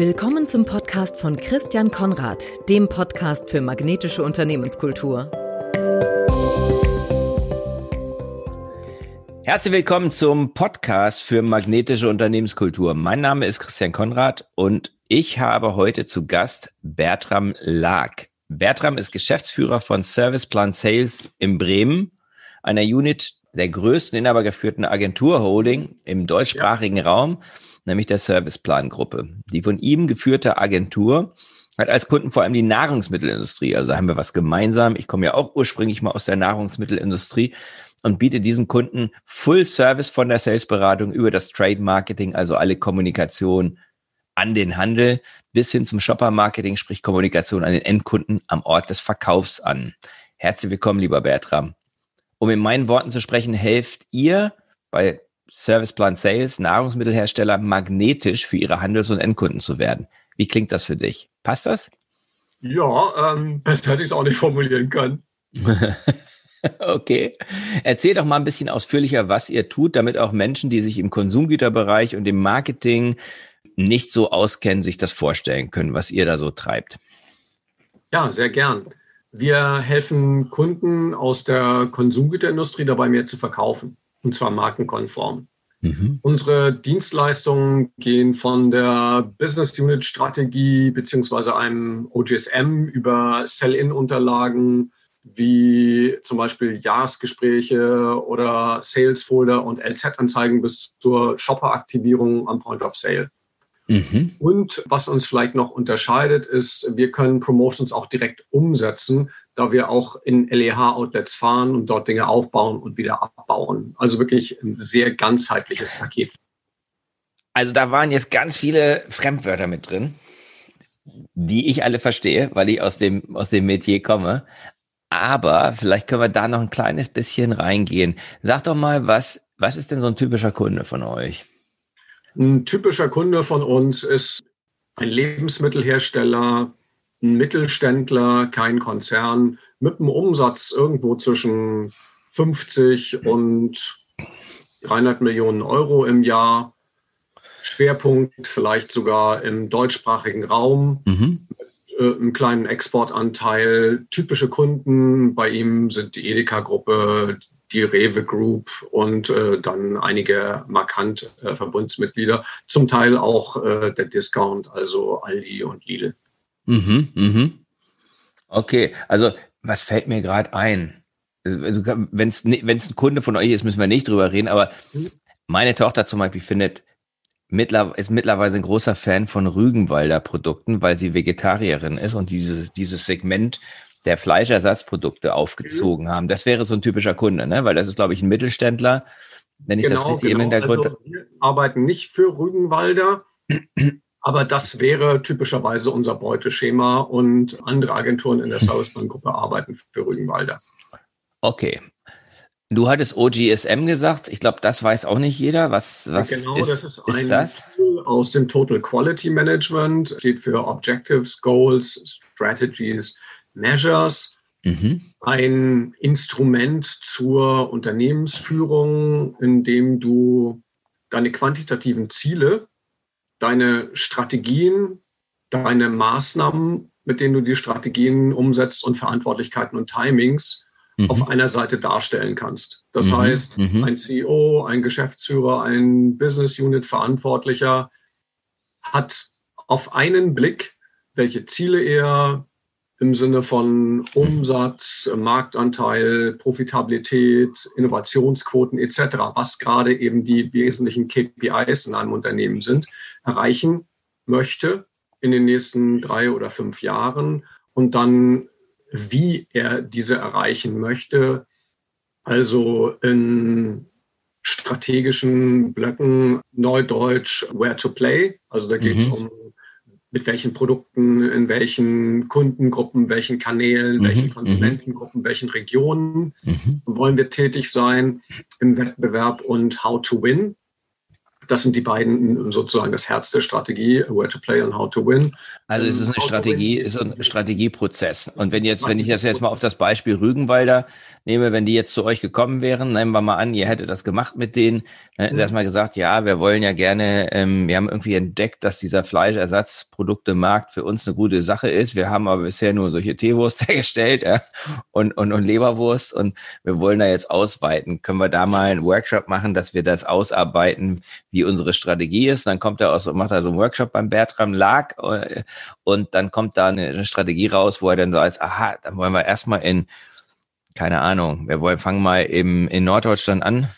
Willkommen zum Podcast von Christian Konrad, dem Podcast für magnetische Unternehmenskultur. Herzlich willkommen zum Podcast für magnetische Unternehmenskultur. Mein Name ist Christian Konrad und ich habe heute zu Gast Bertram Lag. Bertram ist Geschäftsführer von Service Plan Sales in Bremen, einer Unit der größten inhabergeführten Agenturholding im deutschsprachigen ja. Raum nämlich der Serviceplan-Gruppe. Die von ihm geführte Agentur hat als Kunden vor allem die Nahrungsmittelindustrie. Also haben wir was gemeinsam. Ich komme ja auch ursprünglich mal aus der Nahrungsmittelindustrie und biete diesen Kunden Full Service von der Salesberatung über das Trade Marketing, also alle Kommunikation an den Handel bis hin zum Shopper Marketing, sprich Kommunikation an den Endkunden am Ort des Verkaufs an. Herzlich willkommen, lieber Bertram. Um in meinen Worten zu sprechen, helft ihr bei Serviceplan Sales, Nahrungsmittelhersteller, magnetisch für ihre Handels- und Endkunden zu werden. Wie klingt das für dich? Passt das? Ja, ähm, besser hätte ich es auch nicht formulieren können. okay. Erzähl doch mal ein bisschen ausführlicher, was ihr tut, damit auch Menschen, die sich im Konsumgüterbereich und im Marketing nicht so auskennen, sich das vorstellen können, was ihr da so treibt. Ja, sehr gern. Wir helfen Kunden aus der Konsumgüterindustrie dabei, mehr zu verkaufen und zwar markenkonform. Mhm. Unsere Dienstleistungen gehen von der Business Unit Strategie beziehungsweise einem OGSM über Sell-in-Unterlagen wie zum Beispiel Jahresgespräche oder Sales Folder und LZ-Anzeigen bis zur Shopper-Aktivierung am Point of Sale. Mhm. Und was uns vielleicht noch unterscheidet, ist, wir können Promotions auch direkt umsetzen da wir auch in LEH-Outlets fahren und dort Dinge aufbauen und wieder abbauen. Also wirklich ein sehr ganzheitliches Paket. Also da waren jetzt ganz viele Fremdwörter mit drin, die ich alle verstehe, weil ich aus dem, aus dem Metier komme. Aber vielleicht können wir da noch ein kleines bisschen reingehen. Sag doch mal, was, was ist denn so ein typischer Kunde von euch? Ein typischer Kunde von uns ist ein Lebensmittelhersteller, ein Mittelständler, kein Konzern mit einem Umsatz irgendwo zwischen 50 und 300 Millionen Euro im Jahr. Schwerpunkt vielleicht sogar im deutschsprachigen Raum. Mhm. Mit, äh, einem kleinen Exportanteil. Typische Kunden bei ihm sind die Edeka-Gruppe, die Rewe Group und äh, dann einige markante äh, Verbundsmitglieder. Zum Teil auch äh, der Discount, also Aldi und Lidl. Mhm, mhm. Okay, also was fällt mir gerade ein? Also, wenn es ein Kunde von euch ist, müssen wir nicht drüber reden, aber mhm. meine Tochter zum Beispiel findet, ist mittlerweile ein großer Fan von Rügenwalder Produkten, weil sie Vegetarierin ist und dieses, dieses Segment der Fleischersatzprodukte aufgezogen mhm. haben. Das wäre so ein typischer Kunde, ne? weil das ist, glaube ich, ein Mittelständler, wenn ich genau, das richtig genau. im Hintergrund... Also wir arbeiten nicht für Rügenwalder, aber das wäre typischerweise unser Beuteschema und andere Agenturen in der Servicebank-Gruppe arbeiten für Rügenwalder. Okay. Du hattest OGSM gesagt. Ich glaube, das weiß auch nicht jeder. Was, was genau, ist, das ist, ist das? Tool aus dem Total Quality Management. Steht für Objectives, Goals, Strategies, Measures. Mhm. Ein Instrument zur Unternehmensführung, in dem du deine quantitativen Ziele deine Strategien, deine Maßnahmen, mit denen du die Strategien umsetzt und Verantwortlichkeiten und Timings mhm. auf einer Seite darstellen kannst. Das mhm. heißt, mhm. ein CEO, ein Geschäftsführer, ein Business Unit Verantwortlicher hat auf einen Blick, welche Ziele er im Sinne von Umsatz, Marktanteil, Profitabilität, Innovationsquoten etc., was gerade eben die wesentlichen KPIs in einem Unternehmen sind, erreichen möchte in den nächsten drei oder fünf Jahren und dann, wie er diese erreichen möchte, also in strategischen Blöcken, Neudeutsch, where to play. Also da geht es mhm. um mit welchen Produkten, in welchen Kundengruppen, welchen Kanälen, mhm. welchen mhm. Konsumentengruppen, welchen Regionen mhm. wollen wir tätig sein im Wettbewerb und how to win. Das sind die beiden sozusagen das Herz der Strategie, where to play and how to win. Also es ist eine Strategie, ist ein Strategieprozess. Und wenn jetzt, wenn ich das jetzt mal auf das Beispiel Rügenwalder nehme, wenn die jetzt zu euch gekommen wären, nehmen wir mal an, ihr hättet das gemacht mit denen, dann hättet ihr erstmal gesagt, ja, wir wollen ja gerne, ähm, wir haben irgendwie entdeckt, dass dieser Fleischersatzproduktemarkt für uns eine gute Sache ist. Wir haben aber bisher nur solche Teewurst hergestellt ja, und, und, und Leberwurst und wir wollen da jetzt ausweiten. Können wir da mal einen Workshop machen, dass wir das ausarbeiten, wie unsere Strategie ist? Dann kommt er aus und macht er so einen Workshop beim Bertram Lag äh, und dann kommt da eine Strategie raus, wo er dann sagt, aha, dann wollen wir erstmal in, keine Ahnung, wir wollen, fangen mal im, in Norddeutschland an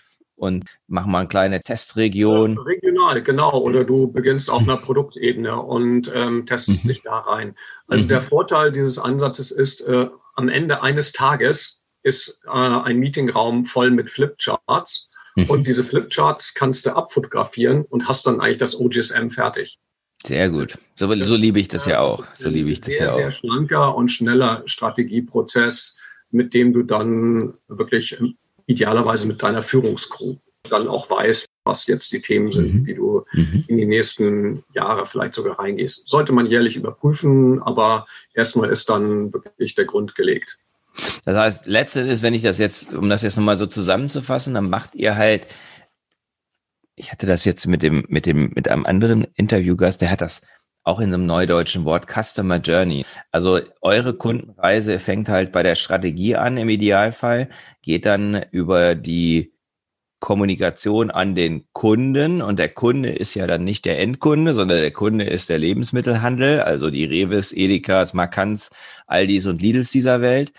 und machen mal eine kleine Testregion. Regional, genau. Oder du beginnst auf einer Produktebene und ähm, testest mhm. dich da rein. Also mhm. der Vorteil dieses Ansatzes ist, äh, am Ende eines Tages ist äh, ein Meetingraum voll mit Flipcharts. Mhm. Und diese Flipcharts kannst du abfotografieren und hast dann eigentlich das OGSM fertig. Sehr gut. So, so liebe ich das ja auch. So liebe ich das sehr, ja auch. Sehr schlanker und schneller Strategieprozess, mit dem du dann wirklich idealerweise mit deiner Führungskrew dann auch weißt, was jetzt die Themen sind, mhm. die du mhm. in die nächsten Jahre vielleicht sogar reingehst. Sollte man jährlich überprüfen, aber erstmal ist dann wirklich der Grund gelegt. Das heißt, letztendlich, wenn ich das jetzt, um das jetzt nochmal so zusammenzufassen, dann macht ihr halt ich hatte das jetzt mit dem, mit dem, mit einem anderen Interviewgast, der hat das auch in einem neudeutschen Wort Customer Journey. Also eure Kundenreise fängt halt bei der Strategie an im Idealfall, geht dann über die Kommunikation an den Kunden und der Kunde ist ja dann nicht der Endkunde, sondern der Kunde ist der Lebensmittelhandel, also die Revis, Edekas, Markants, Aldis und Lidls dieser Welt.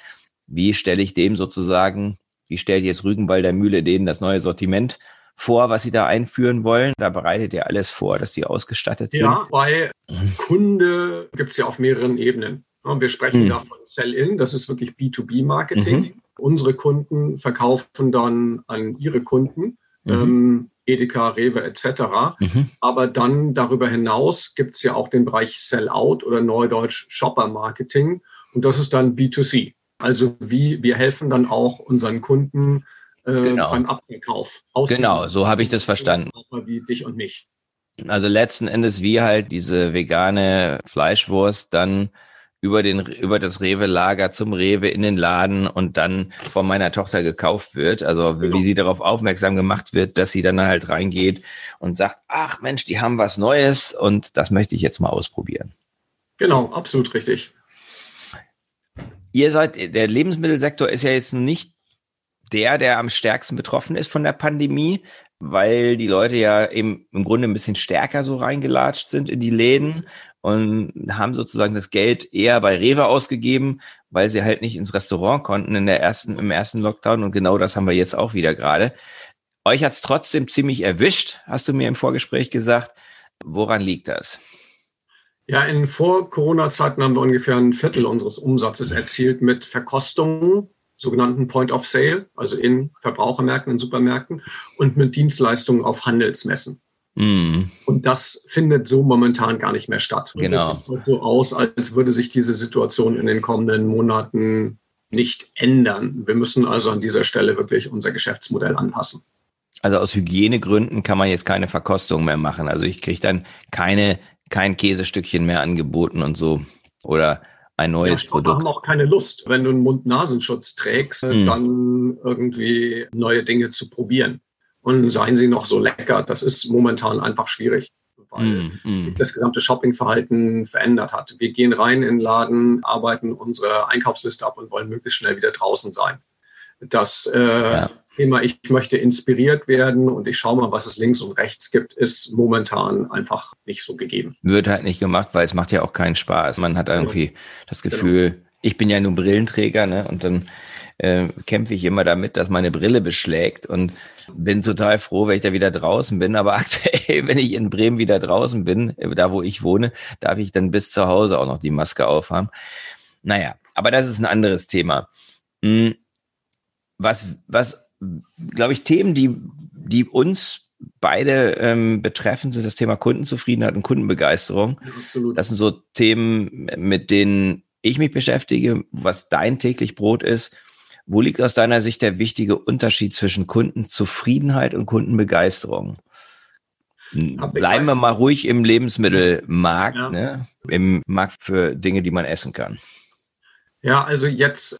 Wie stelle ich dem sozusagen, wie stellt jetzt Rügenwalder Mühle denen das neue Sortiment vor, was Sie da einführen wollen? Da bereitet ihr alles vor, dass die ausgestattet sind? Ja, bei Kunde gibt es ja auf mehreren Ebenen. Wir sprechen mhm. da von Sell-In, das ist wirklich B2B-Marketing. Mhm. Unsere Kunden verkaufen dann an ihre Kunden, mhm. ähm, Edeka, Rewe etc. Mhm. Aber dann darüber hinaus gibt es ja auch den Bereich Sell-Out oder Neudeutsch Shopper-Marketing und das ist dann B2C. Also wie wir helfen dann auch unseren Kunden äh, genau. beim Abverkauf. Genau, so habe ich das verstanden. Wie dich und mich. Also letzten Endes wie halt diese vegane Fleischwurst dann über den über das Rewe Lager zum Rewe in den Laden und dann von meiner Tochter gekauft wird, also genau. wie sie darauf aufmerksam gemacht wird, dass sie dann halt reingeht und sagt, ach Mensch, die haben was Neues und das möchte ich jetzt mal ausprobieren. Genau, absolut richtig. Ihr seid der Lebensmittelsektor ist ja jetzt nicht der, der am stärksten betroffen ist von der Pandemie, weil die Leute ja eben im Grunde ein bisschen stärker so reingelatscht sind in die Läden und haben sozusagen das Geld eher bei Rewe ausgegeben, weil sie halt nicht ins Restaurant konnten in der ersten, im ersten Lockdown. Und genau das haben wir jetzt auch wieder gerade. Euch hat es trotzdem ziemlich erwischt, hast du mir im Vorgespräch gesagt. Woran liegt das? Ja, in Vor-Corona-Zeiten haben wir ungefähr ein Viertel unseres Umsatzes erzielt mit Verkostungen sogenannten Point of Sale, also in Verbrauchermärkten, in Supermärkten und mit Dienstleistungen auf Handelsmessen. Mm. Und das findet so momentan gar nicht mehr statt. Und genau. Es sieht so aus, als würde sich diese Situation in den kommenden Monaten nicht ändern. Wir müssen also an dieser Stelle wirklich unser Geschäftsmodell anpassen. Also aus Hygienegründen kann man jetzt keine Verkostung mehr machen. Also ich kriege dann keine, kein Käsestückchen mehr angeboten und so. Oder ein neues ja, Produkt. haben auch keine Lust, wenn du einen Mund-Nasenschutz trägst, mm. dann irgendwie neue Dinge zu probieren. Und seien sie noch so lecker, das ist momentan einfach schwierig, weil mm, mm. das gesamte Shoppingverhalten verändert hat. Wir gehen rein in den Laden, arbeiten unsere Einkaufsliste ab und wollen möglichst schnell wieder draußen sein. Das äh, ja. Thema, ich möchte inspiriert werden und ich schaue mal, was es links und rechts gibt, ist momentan einfach nicht so gegeben. Wird halt nicht gemacht, weil es macht ja auch keinen Spaß. Man hat irgendwie genau. das Gefühl, genau. ich bin ja nur Brillenträger, ne? Und dann äh, kämpfe ich immer damit, dass meine Brille beschlägt und bin total froh, wenn ich da wieder draußen bin. Aber aktuell, wenn ich in Bremen wieder draußen bin, da wo ich wohne, darf ich dann bis zu Hause auch noch die Maske aufhaben. Naja, aber das ist ein anderes Thema. Hm, was, was glaube ich, Themen, die, die uns beide ähm, betreffen, sind das Thema Kundenzufriedenheit und Kundenbegeisterung. Ja, das sind so Themen, mit denen ich mich beschäftige, was dein täglich Brot ist. Wo liegt aus deiner Sicht der wichtige Unterschied zwischen Kundenzufriedenheit und Kundenbegeisterung? Bleiben wir mal ruhig im Lebensmittelmarkt, ja. ne? im Markt für Dinge, die man essen kann. Ja, also jetzt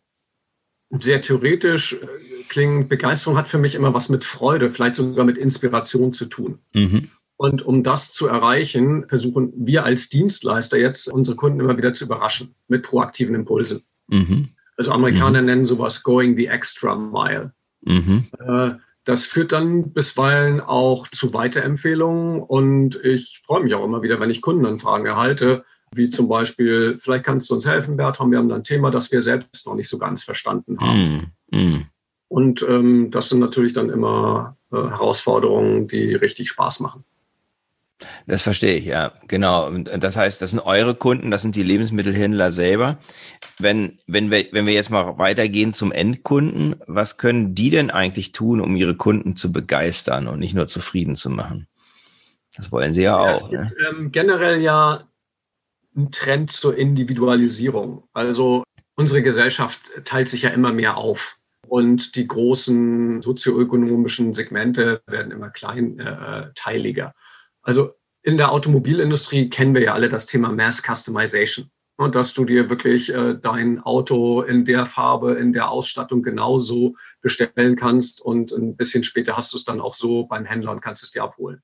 sehr theoretisch äh, klingt, Begeisterung hat für mich immer was mit Freude, vielleicht sogar mit Inspiration zu tun. Mhm. Und um das zu erreichen, versuchen wir als Dienstleister jetzt unsere Kunden immer wieder zu überraschen mit proaktiven Impulsen. Mhm. Also Amerikaner mhm. nennen sowas Going the Extra Mile. Mhm. Äh, das führt dann bisweilen auch zu Weiterempfehlungen und ich freue mich auch immer wieder, wenn ich Kundenanfragen erhalte, wie zum Beispiel, vielleicht kannst du uns helfen, Bertram, wir haben da ein Thema, das wir selbst noch nicht so ganz verstanden haben. Mm, mm. Und ähm, das sind natürlich dann immer äh, Herausforderungen, die richtig Spaß machen. Das verstehe ich, ja, genau. Und das heißt, das sind eure Kunden, das sind die Lebensmittelhändler selber. Wenn, wenn, wir, wenn wir jetzt mal weitergehen zum Endkunden, was können die denn eigentlich tun, um ihre Kunden zu begeistern und nicht nur zufrieden zu machen? Das wollen sie ja, ja auch. Es gibt ne? ähm, generell ja einen Trend zur Individualisierung. Also unsere Gesellschaft teilt sich ja immer mehr auf. Und die großen sozioökonomischen Segmente werden immer kleinteiliger. Äh, also in der Automobilindustrie kennen wir ja alle das Thema Mass Customization. Und dass du dir wirklich äh, dein Auto in der Farbe, in der Ausstattung genauso bestellen kannst und ein bisschen später hast du es dann auch so beim Händler und kannst es dir abholen.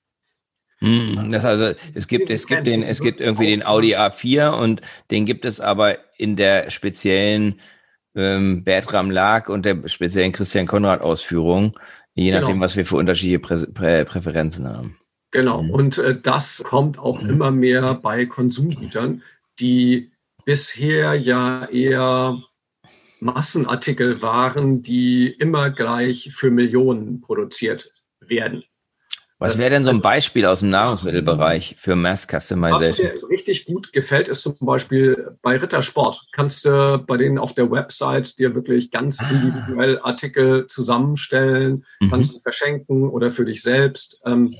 Hm, das also, es gibt, es gibt den, es gibt irgendwie den Audi A4 und den gibt es aber in der speziellen ähm, Bertram Lag und der speziellen Christian Konrad Ausführung, je nachdem, genau. was wir für unterschiedliche Prä Prä Präferenzen haben. Genau, mhm. und äh, das kommt auch mhm. immer mehr bei Konsumgütern, die bisher ja eher Massenartikel waren, die immer gleich für Millionen produziert werden. Was wäre denn so ein Beispiel aus dem Nahrungsmittelbereich für Mass Customization? Was mir richtig gut gefällt, ist zum Beispiel bei Rittersport. Kannst du bei denen auf der Website dir wirklich ganz ah. individuell Artikel zusammenstellen, mhm. kannst du verschenken oder für dich selbst. Ähm,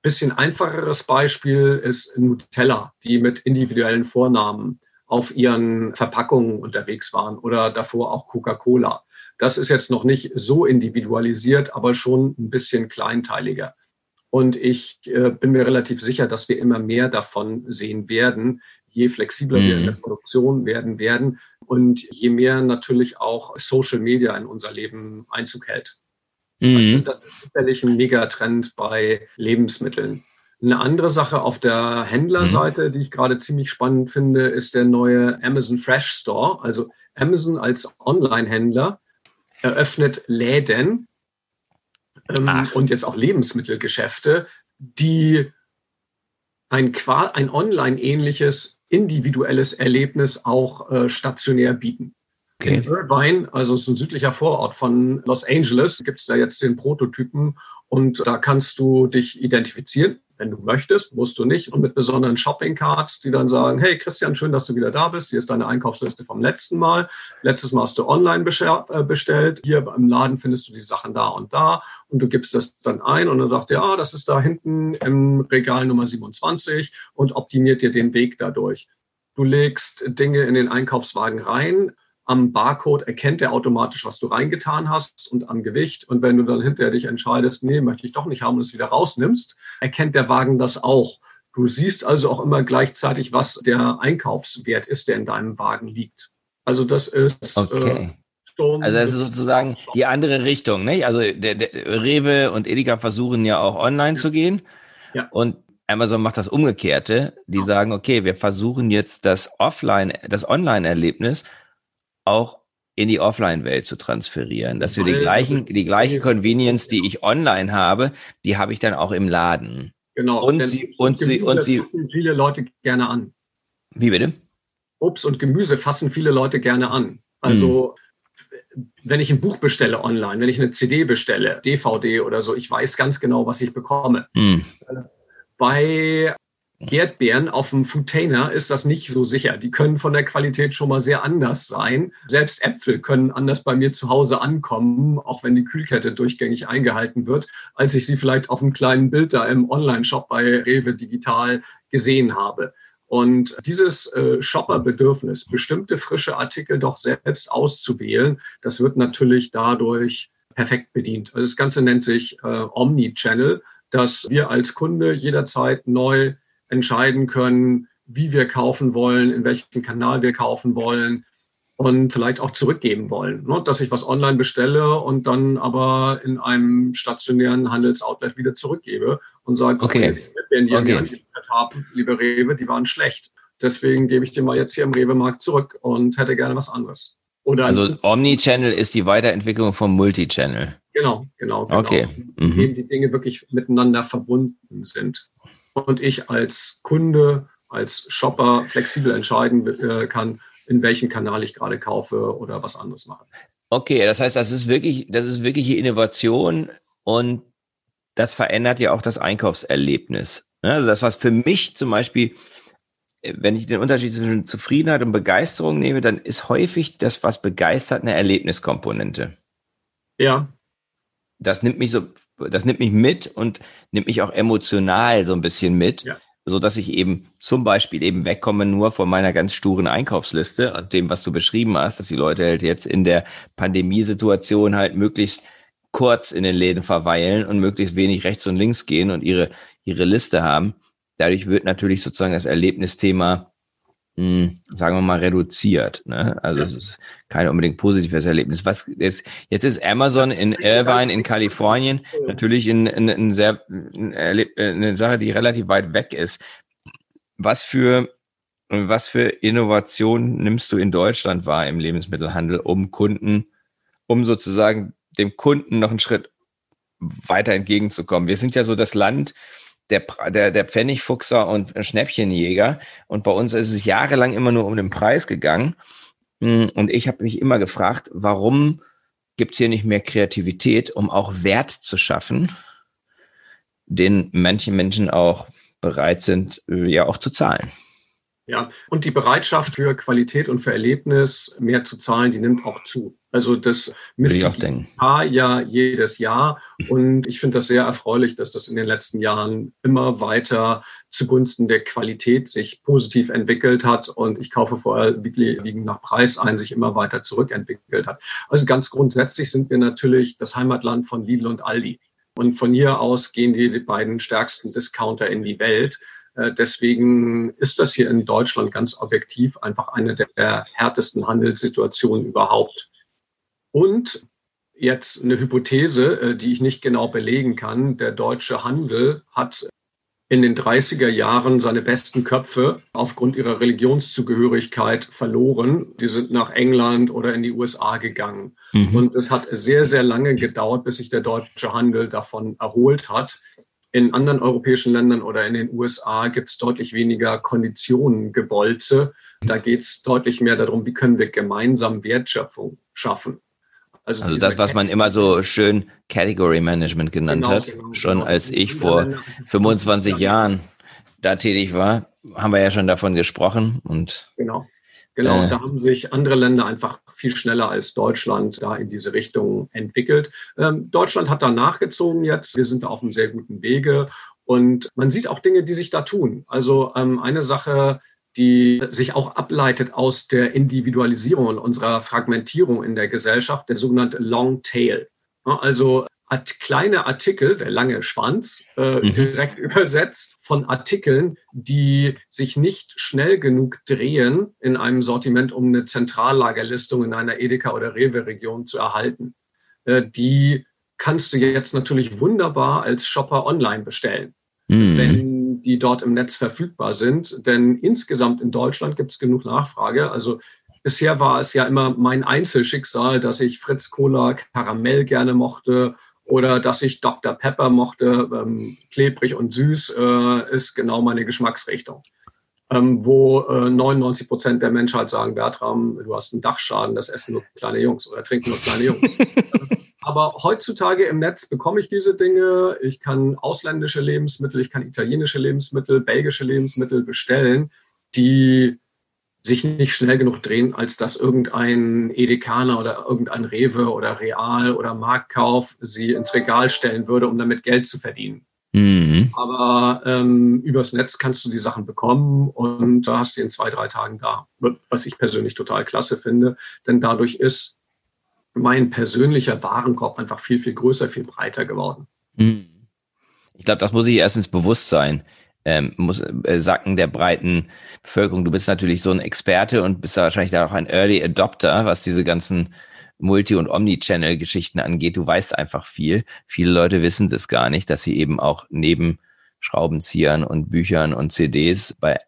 bisschen einfacheres Beispiel ist Nutella, die mit individuellen Vornamen auf ihren Verpackungen unterwegs waren oder davor auch Coca-Cola. Das ist jetzt noch nicht so individualisiert, aber schon ein bisschen kleinteiliger. Und ich äh, bin mir relativ sicher, dass wir immer mehr davon sehen werden, je flexibler mhm. wir in der mhm. Produktion werden werden und je mehr natürlich auch Social Media in unser Leben Einzug hält. Mhm. Das ist sicherlich ein Megatrend bei Lebensmitteln. Eine andere Sache auf der Händlerseite, mhm. die ich gerade ziemlich spannend finde, ist der neue Amazon Fresh Store. Also Amazon als Online-Händler eröffnet Läden, ähm, und jetzt auch Lebensmittelgeschäfte, die ein, ein online-ähnliches individuelles Erlebnis auch äh, stationär bieten. Okay. In Irvine, also so ein südlicher Vorort von Los Angeles, gibt es da jetzt den Prototypen und da kannst du dich identifizieren wenn du möchtest, musst du nicht. Und mit besonderen Shopping-Cards, die dann sagen, hey Christian, schön, dass du wieder da bist. Hier ist deine Einkaufsliste vom letzten Mal. Letztes Mal hast du online äh, bestellt. Hier im Laden findest du die Sachen da und da. Und du gibst das dann ein und dann sagt ja, ah, das ist da hinten im Regal Nummer 27 und optimiert dir den Weg dadurch. Du legst Dinge in den Einkaufswagen rein, am Barcode erkennt er automatisch, was du reingetan hast und am Gewicht. Und wenn du dann hinterher dich entscheidest, nee, möchte ich doch nicht haben und es wieder rausnimmst, erkennt der Wagen das auch. Du siehst also auch immer gleichzeitig, was der Einkaufswert ist, der in deinem Wagen liegt. Also das ist äh, okay. äh, also das ist sozusagen die andere Richtung. Ne? Also der, der Rewe und Edeka versuchen ja auch online ja. zu gehen. Ja. Und Amazon macht das Umgekehrte. Die sagen, okay, wir versuchen jetzt das Offline, das Online-Erlebnis auch in die Offline-Welt zu transferieren, dass wir die gleichen, die gleiche Convenience, die ich online habe, die habe ich dann auch im Laden. Genau. Und sie, und sie, und sie. fassen viele Leute gerne an. Wie bitte? Obst und Gemüse fassen viele Leute gerne an. Also, hm. wenn ich ein Buch bestelle online, wenn ich eine CD bestelle, DVD oder so, ich weiß ganz genau, was ich bekomme. Hm. Bei Erdbeeren auf dem Foodtainer ist das nicht so sicher. Die können von der Qualität schon mal sehr anders sein. Selbst Äpfel können anders bei mir zu Hause ankommen, auch wenn die Kühlkette durchgängig eingehalten wird, als ich sie vielleicht auf einem kleinen Bild da im Online-Shop bei Rewe Digital gesehen habe. Und dieses äh, Shopperbedürfnis, bestimmte frische Artikel doch selbst auszuwählen, das wird natürlich dadurch perfekt bedient. Also das Ganze nennt sich äh, Omni-Channel dass wir als Kunde jederzeit neu entscheiden können, wie wir kaufen wollen, in welchem Kanal wir kaufen wollen und vielleicht auch zurückgeben wollen. Ne? Dass ich was online bestelle und dann aber in einem stationären Handelsoutlet wieder zurückgebe und sage, okay, wenn die okay. haben, liebe Rewe, die waren schlecht. Deswegen gebe ich dir mal jetzt hier im Rewe-Markt zurück und hätte gerne was anderes. Oder also Omnichannel ist die Weiterentwicklung vom Multichannel. Genau, genau, genau. Okay. Mhm. Indem die Dinge wirklich miteinander verbunden sind. Und ich als Kunde, als Shopper flexibel entscheiden äh, kann, in welchem Kanal ich gerade kaufe oder was anderes mache. Okay, das heißt, das ist wirklich, das ist wirklich Innovation und das verändert ja auch das Einkaufserlebnis. Ne? Also das, was für mich zum Beispiel wenn ich den Unterschied zwischen Zufriedenheit und Begeisterung nehme, dann ist häufig das, was begeistert, eine Erlebniskomponente. Ja. Das nimmt mich so, das nimmt mich mit und nimmt mich auch emotional so ein bisschen mit, ja. so dass ich eben zum Beispiel eben wegkomme nur von meiner ganz sturen Einkaufsliste und dem, was du beschrieben hast, dass die Leute halt jetzt in der Pandemiesituation halt möglichst kurz in den Läden verweilen und möglichst wenig rechts und links gehen und ihre, ihre Liste haben Dadurch wird natürlich sozusagen das Erlebnisthema, sagen wir mal, reduziert. Ne? Also es ist kein unbedingt positives Erlebnis. Was jetzt, jetzt ist Amazon in Irvine in Kalifornien natürlich in, in, in sehr, eine Sache, die relativ weit weg ist. Was für was für Innovationen nimmst du in Deutschland wahr im Lebensmittelhandel, um Kunden, um sozusagen dem Kunden noch einen Schritt weiter entgegenzukommen? Wir sind ja so das Land, der, der, der Pfennigfuchser und Schnäppchenjäger. Und bei uns ist es jahrelang immer nur um den Preis gegangen. Hm, und ich habe mich immer gefragt, warum gibt es hier nicht mehr Kreativität, um auch Wert zu schaffen, den manche Menschen auch bereit sind, äh, ja auch zu zahlen. Ja, und die Bereitschaft für Qualität und für Erlebnis mehr zu zahlen, die nimmt auch zu. Also das misst ich Paar ja jedes Jahr. Und ich finde das sehr erfreulich, dass das in den letzten Jahren immer weiter zugunsten der Qualität sich positiv entwickelt hat und ich kaufe vorher wiegend nach Preis ein, sich immer weiter zurückentwickelt hat. Also ganz grundsätzlich sind wir natürlich das Heimatland von Lidl und Aldi. Und von hier aus gehen die beiden stärksten Discounter in die Welt. Äh, deswegen ist das hier in Deutschland ganz objektiv einfach eine der härtesten Handelssituationen überhaupt. Und jetzt eine Hypothese, äh, die ich nicht genau belegen kann. Der deutsche Handel hat in den 30er Jahren seine besten Köpfe aufgrund ihrer Religionszugehörigkeit verloren. Die sind nach England oder in die USA gegangen. Mhm. Und es hat sehr, sehr lange gedauert, bis sich der deutsche Handel davon erholt hat. In anderen europäischen Ländern oder in den USA gibt es deutlich weniger Konditionen, Gebolze. Da geht es deutlich mehr darum, wie können wir gemeinsam Wertschöpfung schaffen. Also, also das, was man immer so schön Category Management genannt genau, hat, genau, schon genau. als ich vor 25 Jahren da tätig war, haben wir ja schon davon gesprochen. Und, genau, genau. Äh, da haben sich andere Länder einfach viel schneller als Deutschland da in diese Richtung entwickelt. Ähm, Deutschland hat da nachgezogen jetzt. Wir sind da auf einem sehr guten Wege. Und man sieht auch Dinge, die sich da tun. Also ähm, eine Sache, die sich auch ableitet aus der Individualisierung und unserer Fragmentierung in der Gesellschaft, der sogenannte Long Tail. Also kleine Artikel, der lange Schwanz, äh, mhm. direkt übersetzt von Artikeln, die sich nicht schnell genug drehen in einem Sortiment, um eine Zentrallagerlistung in einer Edeka- oder Rewe-Region zu erhalten. Äh, die kannst du jetzt natürlich wunderbar als Shopper online bestellen, mhm. wenn die dort im Netz verfügbar sind. Denn insgesamt in Deutschland gibt es genug Nachfrage. Also bisher war es ja immer mein Einzelschicksal, dass ich Fritz Cola Karamell gerne mochte oder dass ich Dr. Pepper mochte, ähm, klebrig und süß, äh, ist genau meine Geschmacksrichtung. Ähm, wo äh, 99 Prozent der Menschheit sagen, Bertram, du hast einen Dachschaden, das essen nur kleine Jungs oder trinken nur kleine Jungs. Aber heutzutage im Netz bekomme ich diese Dinge. Ich kann ausländische Lebensmittel, ich kann italienische Lebensmittel, belgische Lebensmittel bestellen, die sich nicht schnell genug drehen, als dass irgendein Edekaner oder irgendein Rewe oder Real oder Marktkauf sie ins Regal stellen würde, um damit Geld zu verdienen. Mhm. Aber ähm, übers Netz kannst du die Sachen bekommen und da hast du in zwei, drei Tagen da. Was ich persönlich total klasse finde, denn dadurch ist mein persönlicher Warenkorb einfach viel, viel größer, viel breiter geworden. Mhm. Ich glaube, das muss ich erst ins Bewusstsein ähm, muss äh, sacken der breiten Bevölkerung. Du bist natürlich so ein Experte und bist da wahrscheinlich auch ein Early Adopter, was diese ganzen Multi- und Omnichannel-Geschichten angeht. Du weißt einfach viel. Viele Leute wissen das gar nicht, dass sie eben auch neben Schraubenziehern und Büchern und CDs bei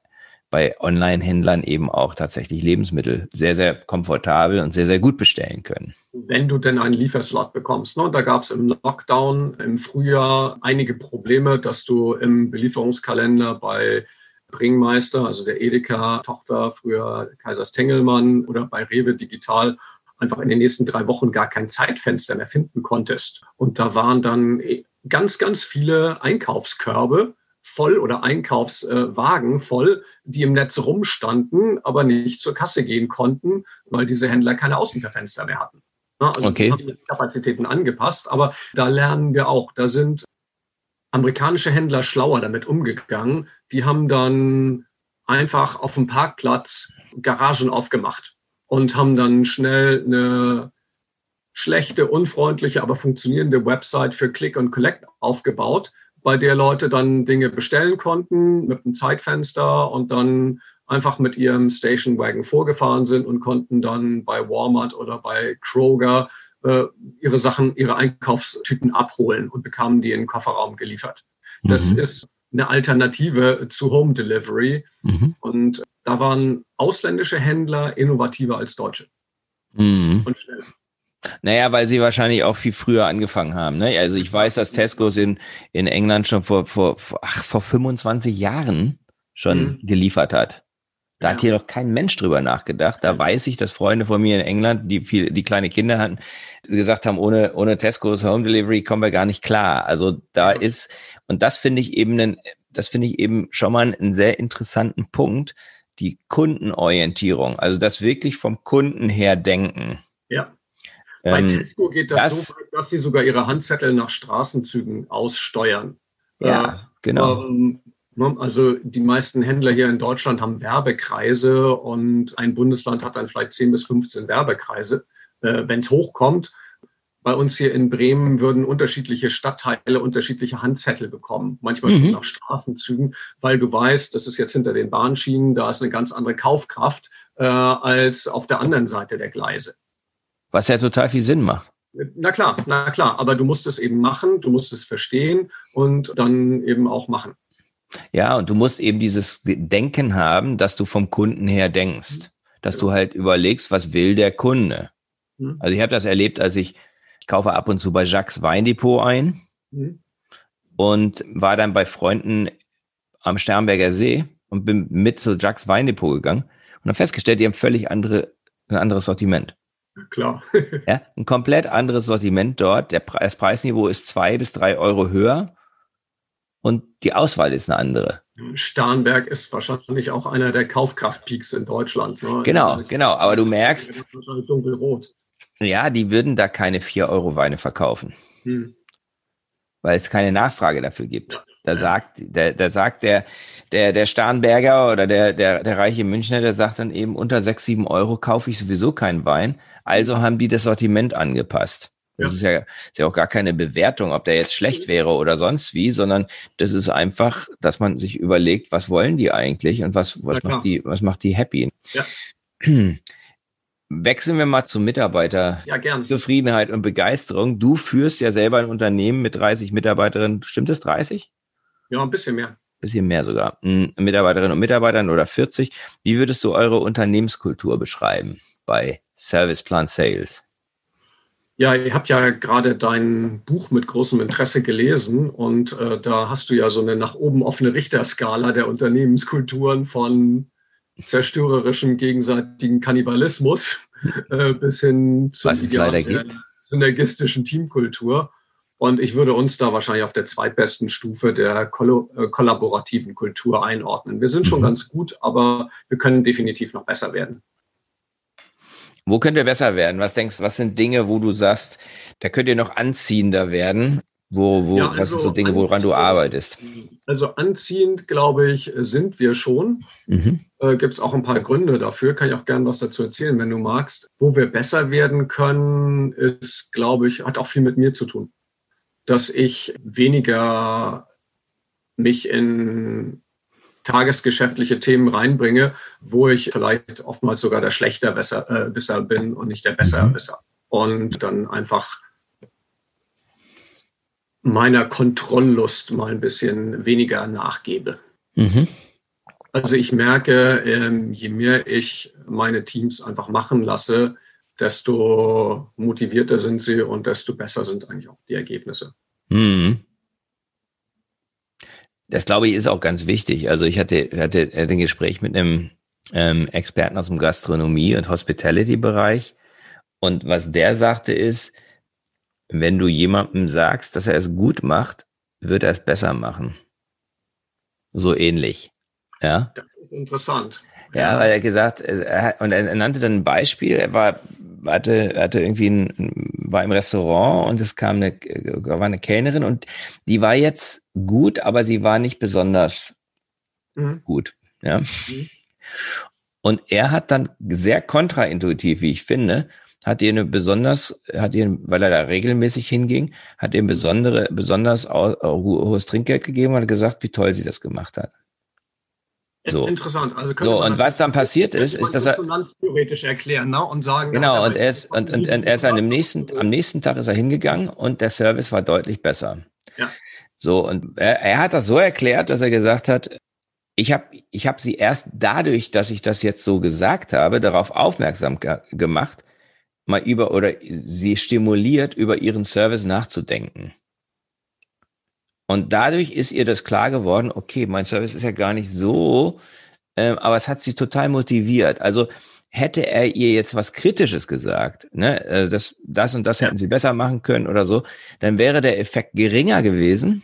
bei Online-Händlern eben auch tatsächlich Lebensmittel sehr, sehr komfortabel und sehr, sehr gut bestellen können. Wenn du denn einen Lieferslot bekommst. Ne? Da gab es im Lockdown im Frühjahr einige Probleme, dass du im Belieferungskalender bei Bringmeister, also der Edeka-Tochter, früher Kaisers Tengelmann oder bei Rewe Digital einfach in den nächsten drei Wochen gar kein Zeitfenster mehr finden konntest. Und da waren dann ganz, ganz viele Einkaufskörbe, voll oder Einkaufswagen voll, die im Netz rumstanden, aber nicht zur Kasse gehen konnten, weil diese Händler keine Außenfenster mehr hatten. Also okay. haben die Kapazitäten angepasst, aber da lernen wir auch, da sind amerikanische Händler schlauer damit umgegangen. Die haben dann einfach auf dem Parkplatz Garagen aufgemacht und haben dann schnell eine schlechte, unfreundliche, aber funktionierende Website für Click und Collect aufgebaut, bei der Leute dann Dinge bestellen konnten mit einem Zeitfenster und dann einfach mit ihrem Station Wagon vorgefahren sind und konnten dann bei Walmart oder bei Kroger äh, ihre Sachen, ihre Einkaufstüten abholen und bekamen die in den Kofferraum geliefert. Das mhm. ist eine Alternative zu Home Delivery. Mhm. Und da waren ausländische Händler innovativer als deutsche. Mhm. Und schneller. Naja, weil sie wahrscheinlich auch viel früher angefangen haben. Ne? Also ich weiß, dass Tesco's in, in England schon vor, vor, ach, vor 25 Jahren schon mhm. geliefert hat. Da ja. hat hier noch kein Mensch drüber nachgedacht. Da weiß ich, dass Freunde von mir in England, die viel, die kleine Kinder hatten, gesagt haben, ohne, ohne Tesco's Home Delivery kommen wir gar nicht klar. Also da ist, und das finde ich eben, einen, das finde ich eben schon mal einen sehr interessanten Punkt, die Kundenorientierung. Also das wirklich vom Kunden her denken. Bei ähm, Tesco geht das, das, so weit, dass sie sogar ihre Handzettel nach Straßenzügen aussteuern. Ja, äh, genau. Ähm, ne, also die meisten Händler hier in Deutschland haben Werbekreise und ein Bundesland hat dann vielleicht 10 bis 15 Werbekreise, äh, wenn es hochkommt. Bei uns hier in Bremen würden unterschiedliche Stadtteile unterschiedliche Handzettel bekommen, manchmal mhm. nach Straßenzügen, weil du weißt, das ist jetzt hinter den Bahnschienen, da ist eine ganz andere Kaufkraft äh, als auf der anderen Seite der Gleise. Was ja total viel Sinn macht. Na klar, na klar, aber du musst es eben machen, du musst es verstehen und dann eben auch machen. Ja, und du musst eben dieses Denken haben, dass du vom Kunden her denkst, dass du halt überlegst, was will der Kunde. Mhm. Also ich habe das erlebt, als ich, kaufe ab und zu bei Jacques Weindepot ein mhm. und war dann bei Freunden am Sternberger See und bin mit zu Jacques Weindepot gegangen und habe festgestellt, die haben völlig andere, ein anderes Sortiment. Klar. ja, ein komplett anderes Sortiment dort. Der Pre das Preisniveau ist zwei bis drei Euro höher und die Auswahl ist eine andere. Starnberg ist wahrscheinlich auch einer der Kaufkraftpeaks in Deutschland. Ne? Genau, also, genau. Aber du merkst, dunkelrot. Ja, die würden da keine vier Euro Weine verkaufen, hm. weil es keine Nachfrage dafür gibt. Ja. Da sagt, da, da sagt der, der, der Starnberger oder der, der, der reiche Münchner, der sagt dann eben, unter sechs, sieben Euro kaufe ich sowieso keinen Wein. Also haben die das Sortiment angepasst. Das ja. Ist, ja, ist ja auch gar keine Bewertung, ob der jetzt schlecht wäre oder sonst wie, sondern das ist einfach, dass man sich überlegt, was wollen die eigentlich und was, was, macht, die, was macht die happy. Ja. Wechseln wir mal zur Mitarbeiterzufriedenheit ja, und Begeisterung. Du führst ja selber ein Unternehmen mit 30 Mitarbeiterinnen. Stimmt es 30? Ja, ein bisschen mehr. Ein bisschen mehr sogar. Hm, Mitarbeiterinnen und Mitarbeitern oder 40. Wie würdest du eure Unternehmenskultur beschreiben bei Service Plan Sales? Ja, ihr habt ja gerade dein Buch mit großem Interesse gelesen und äh, da hast du ja so eine nach oben offene Richterskala der Unternehmenskulturen von zerstörerischem gegenseitigen Kannibalismus äh, bis hin zur synergistischen Teamkultur. Und ich würde uns da wahrscheinlich auf der zweitbesten Stufe der äh, kollaborativen Kultur einordnen. Wir sind schon mhm. ganz gut, aber wir können definitiv noch besser werden. Wo könnt ihr besser werden? Was denkst du, was sind Dinge, wo du sagst, da könnt ihr noch anziehender werden? Wo, wo, ja, also was sind so also Dinge, woran du arbeitest? Also anziehend, glaube ich, sind wir schon. Mhm. Äh, Gibt es auch ein paar Gründe dafür, kann ich auch gerne was dazu erzählen, wenn du magst. Wo wir besser werden können, ist, glaube ich, hat auch viel mit mir zu tun. Dass ich weniger mich in tagesgeschäftliche Themen reinbringe, wo ich vielleicht oftmals sogar der schlechter besser, äh, bin und nicht der besser mhm. besser. Und dann einfach meiner Kontrolllust mal ein bisschen weniger nachgebe. Mhm. Also ich merke, ähm, je mehr ich meine Teams einfach machen lasse, desto motivierter sind sie und desto besser sind eigentlich auch die Ergebnisse. Mhm. Das glaube ich ist auch ganz wichtig. Also ich hatte, hatte, hatte ein Gespräch mit einem ähm, Experten aus dem Gastronomie- und Hospitality-Bereich. Und was der sagte ist, wenn du jemandem sagst, dass er es gut macht, wird er es besser machen. So ähnlich. Ja. Das ist interessant. Ja, weil er gesagt, er, und er nannte dann ein Beispiel, er war, hatte, hatte irgendwie ein, war im Restaurant und es kam eine, war eine Kellnerin und die war jetzt gut, aber sie war nicht besonders mhm. gut. Ja. Mhm. Und er hat dann sehr kontraintuitiv, wie ich finde, hat ihr eine besonders, hat ihr, weil er da regelmäßig hinging, hat ihr besondere, besonders hohes Trinkgeld gegeben und hat gesagt, wie toll sie das gemacht hat. So. Interessant. Also so, und was dann passiert ist, ist, dass er theoretisch erklären ne? und sagen. Genau, und er ist, und, und, und er ist am nächsten, am nächsten Tag ist er hingegangen und der Service war deutlich besser. Ja. So, und er, er hat das so erklärt, dass er gesagt hat, ich habe ich hab sie erst dadurch, dass ich das jetzt so gesagt habe, darauf aufmerksam ge gemacht, mal über oder sie stimuliert, über ihren Service nachzudenken. Und dadurch ist ihr das klar geworden, okay, mein Service ist ja gar nicht so, äh, aber es hat sie total motiviert. Also hätte er ihr jetzt was Kritisches gesagt, ne, äh, das, das und das hätten sie besser machen können oder so, dann wäre der Effekt geringer gewesen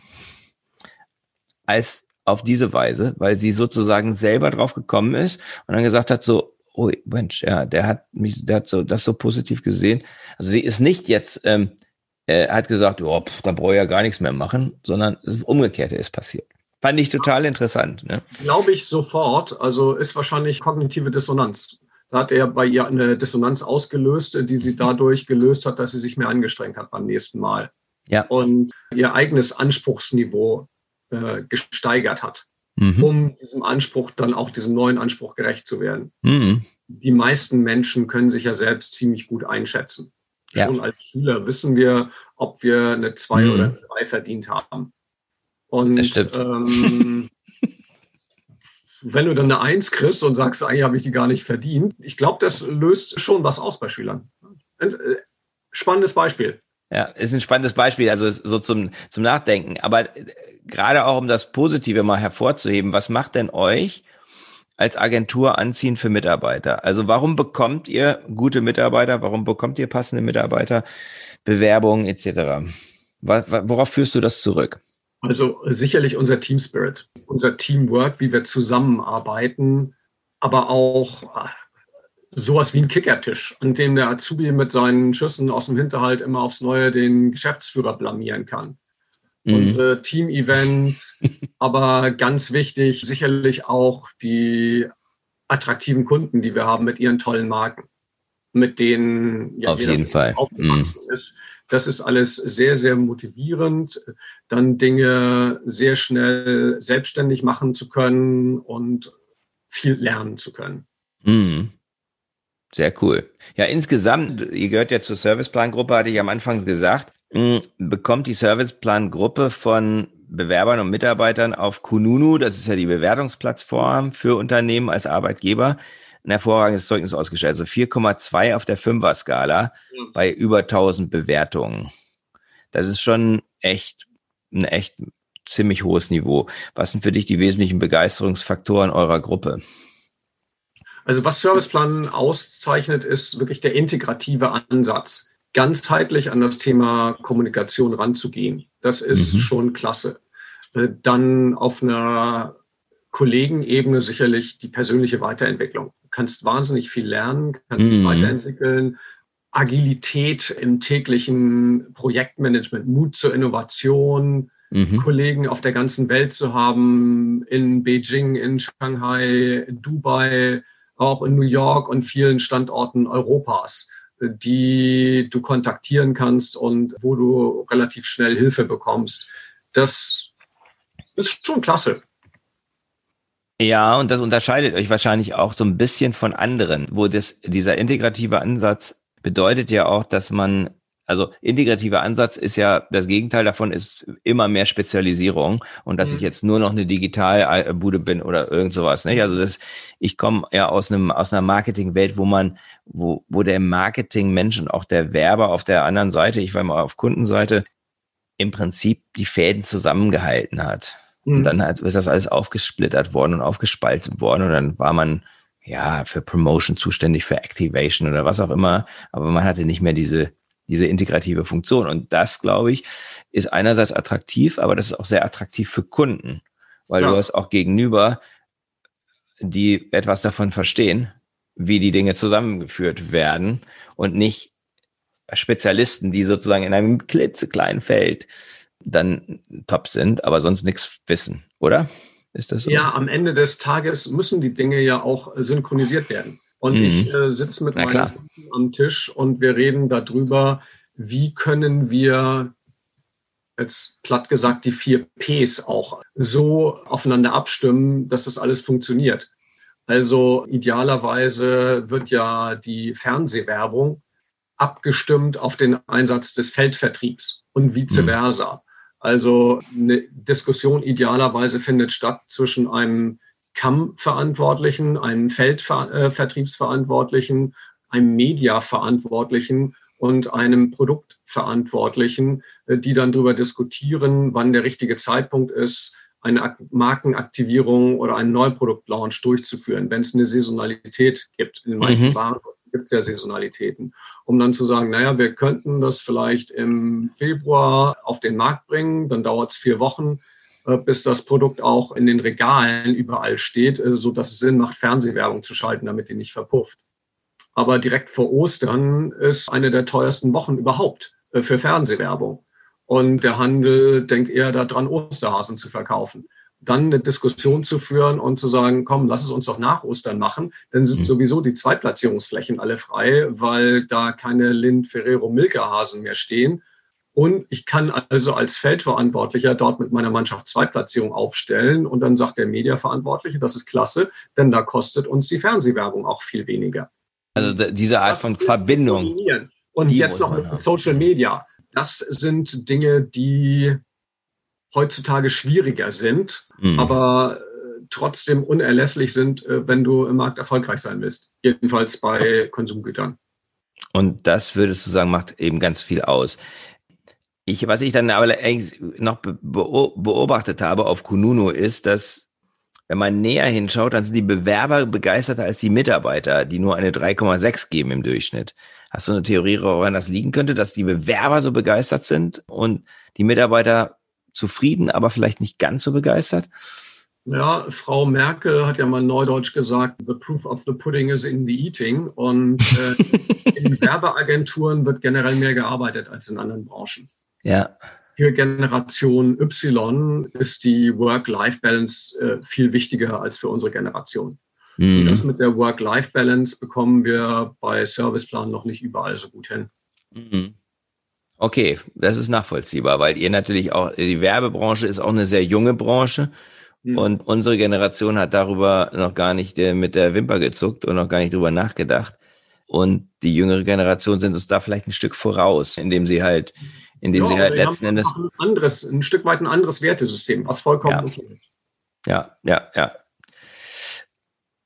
als auf diese Weise, weil sie sozusagen selber drauf gekommen ist und dann gesagt hat so, oh Mensch, ja, der hat mich, der hat so das so positiv gesehen. Also sie ist nicht jetzt ähm, er hat gesagt, oh, pff, da brauche ich ja gar nichts mehr machen, sondern das Umgekehrte ist passiert. Fand ich total interessant. Ne? Glaube ich sofort. Also ist wahrscheinlich kognitive Dissonanz. Da hat er bei ihr eine Dissonanz ausgelöst, die sie dadurch gelöst hat, dass sie sich mehr angestrengt hat beim nächsten Mal. Ja. Und ihr eigenes Anspruchsniveau äh, gesteigert hat, mhm. um diesem Anspruch dann auch diesem neuen Anspruch gerecht zu werden. Mhm. Die meisten Menschen können sich ja selbst ziemlich gut einschätzen. Ja. Schon als Schüler wissen wir, ob wir eine 2 mhm. oder eine 3 verdient haben. Und das stimmt. Ähm, wenn du dann eine 1 kriegst und sagst, eigentlich habe ich die gar nicht verdient, ich glaube, das löst schon was aus bei Schülern. Äh, spannendes Beispiel. Ja, ist ein spannendes Beispiel, also so zum, zum Nachdenken. Aber äh, gerade auch um das Positive mal hervorzuheben, was macht denn euch als Agentur anziehen für Mitarbeiter? Also warum bekommt ihr gute Mitarbeiter? Warum bekommt ihr passende Mitarbeiter? Bewerbungen etc. Worauf führst du das zurück? Also sicherlich unser Team Spirit, unser Teamwork, wie wir zusammenarbeiten, aber auch ah, sowas wie ein Kickertisch, an dem der Azubi mit seinen Schüssen aus dem Hinterhalt immer aufs Neue den Geschäftsführer blamieren kann mhm. unsere Team-Events, aber ganz wichtig sicherlich auch die attraktiven Kunden, die wir haben mit ihren tollen Marken, mit denen ja, Auf jeden Fall. aufgewachsen mhm. ist. Das ist alles sehr, sehr motivierend, dann Dinge sehr schnell selbstständig machen zu können und viel lernen zu können. Mhm. Sehr cool. Ja, insgesamt, ihr gehört ja zur Serviceplan-Gruppe, hatte ich am Anfang gesagt, bekommt die Serviceplan-Gruppe von Bewerbern und Mitarbeitern auf Kununu, das ist ja die Bewertungsplattform für Unternehmen als Arbeitgeber, ein hervorragendes Zeugnis ausgestellt. Also 4,2 auf der Fünfer-Skala ja. bei über 1000 Bewertungen. Das ist schon echt ein echt ziemlich hohes Niveau. Was sind für dich die wesentlichen Begeisterungsfaktoren eurer Gruppe? Also was Serviceplan auszeichnet, ist wirklich der integrative Ansatz, ganzheitlich an das Thema Kommunikation ranzugehen. Das ist mhm. schon klasse. Äh, dann auf einer Kollegenebene sicherlich die persönliche Weiterentwicklung. Du kannst wahnsinnig viel lernen, kannst mhm. dich weiterentwickeln. Agilität im täglichen Projektmanagement, Mut zur Innovation, mhm. Kollegen auf der ganzen Welt zu haben, in Beijing, in Shanghai, in Dubai, auch in New York und vielen Standorten Europas, die du kontaktieren kannst und wo du relativ schnell Hilfe bekommst. Das ist schon klasse. Ja, und das unterscheidet euch wahrscheinlich auch so ein bisschen von anderen, wo das, dieser integrative Ansatz bedeutet ja auch, dass man also integrativer Ansatz ist ja, das Gegenteil davon ist immer mehr Spezialisierung und dass mhm. ich jetzt nur noch eine Digitalbude bin oder irgend sowas. Nicht? Also das, ich komme ja aus einem aus einer Marketingwelt, wo man, wo, wo der Marketingmensch und auch der Werber auf der anderen Seite, ich war mal auf Kundenseite, im Prinzip die Fäden zusammengehalten hat. Mhm. Und dann hat, ist das alles aufgesplittert worden und aufgespaltet worden und dann war man ja für Promotion zuständig, für Activation oder was auch immer, aber man hatte nicht mehr diese diese integrative Funktion. Und das, glaube ich, ist einerseits attraktiv, aber das ist auch sehr attraktiv für Kunden, weil ja. du hast auch gegenüber, die etwas davon verstehen, wie die Dinge zusammengeführt werden und nicht Spezialisten, die sozusagen in einem klitzekleinen Feld dann top sind, aber sonst nichts wissen, oder? Ist das so? Ja, am Ende des Tages müssen die Dinge ja auch synchronisiert werden. Und mhm. ich äh, sitze mit meinem Kunden am Tisch und wir reden darüber, wie können wir jetzt platt gesagt die vier Ps auch so aufeinander abstimmen, dass das alles funktioniert. Also idealerweise wird ja die Fernsehwerbung abgestimmt auf den Einsatz des Feldvertriebs und vice mhm. versa. Mhm. Also eine Diskussion idealerweise findet statt zwischen einem CAM-Verantwortlichen, einem Feldvertriebsverantwortlichen, einem Media-Verantwortlichen und einem Produktverantwortlichen, äh, die dann darüber diskutieren, wann der richtige Zeitpunkt ist, eine Markenaktivierung oder einen Neuproduktlaunch durchzuführen, wenn es eine Saisonalität gibt. In den meisten mhm. Waren gibt es ja Saisonalitäten, um dann zu sagen, naja, wir könnten das vielleicht im Februar auf den Markt bringen, dann dauert es vier Wochen, äh, bis das Produkt auch in den Regalen überall steht, äh, so dass es Sinn macht, Fernsehwerbung zu schalten, damit die nicht verpufft. Aber direkt vor Ostern ist eine der teuersten Wochen überhaupt äh, für Fernsehwerbung. Und der Handel denkt eher daran, Osterhasen zu verkaufen. Dann eine Diskussion zu führen und zu sagen, komm, lass es uns doch nach Ostern machen. Dann sind mhm. sowieso die Zweitplatzierungsflächen alle frei, weil da keine Lind Ferrero Milka-Hasen mehr stehen und ich kann also als Feldverantwortlicher dort mit meiner Mannschaft zwei Platzierungen aufstellen. Und dann sagt der Mediaverantwortliche, das ist klasse, denn da kostet uns die Fernsehwerbung auch viel weniger. Also diese Art von Verbindung. Und jetzt noch mit Social Media. Das sind Dinge, die heutzutage schwieriger sind, mhm. aber äh, trotzdem unerlässlich sind, äh, wenn du im Markt erfolgreich sein willst. Jedenfalls bei Konsumgütern. Und das würdest du sagen, macht eben ganz viel aus. Ich, was ich dann aber noch beobachtet habe auf Kununu ist, dass wenn man näher hinschaut, dann sind die Bewerber begeisterter als die Mitarbeiter, die nur eine 3,6 geben im Durchschnitt. Hast du eine Theorie, woran das liegen könnte, dass die Bewerber so begeistert sind und die Mitarbeiter zufrieden, aber vielleicht nicht ganz so begeistert? Ja, Frau Merkel hat ja mal neudeutsch gesagt, the proof of the pudding is in the eating. Und äh, in Werbeagenturen wird generell mehr gearbeitet als in anderen Branchen. Ja. Für Generation Y ist die Work-Life-Balance äh, viel wichtiger als für unsere Generation. Mhm. Und das mit der Work-Life-Balance bekommen wir bei Serviceplan noch nicht überall so gut hin. Mhm. Okay, das ist nachvollziehbar, weil ihr natürlich auch, die Werbebranche ist auch eine sehr junge Branche. Mhm. Und unsere Generation hat darüber noch gar nicht äh, mit der Wimper gezuckt und noch gar nicht drüber nachgedacht. Und die jüngere Generation sind uns da vielleicht ein Stück voraus, indem sie halt indem ja, sie halt letzten Endes. Ein, anderes, ein Stück weit ein anderes Wertesystem, was vollkommen ja. ist. Ja, ja, ja.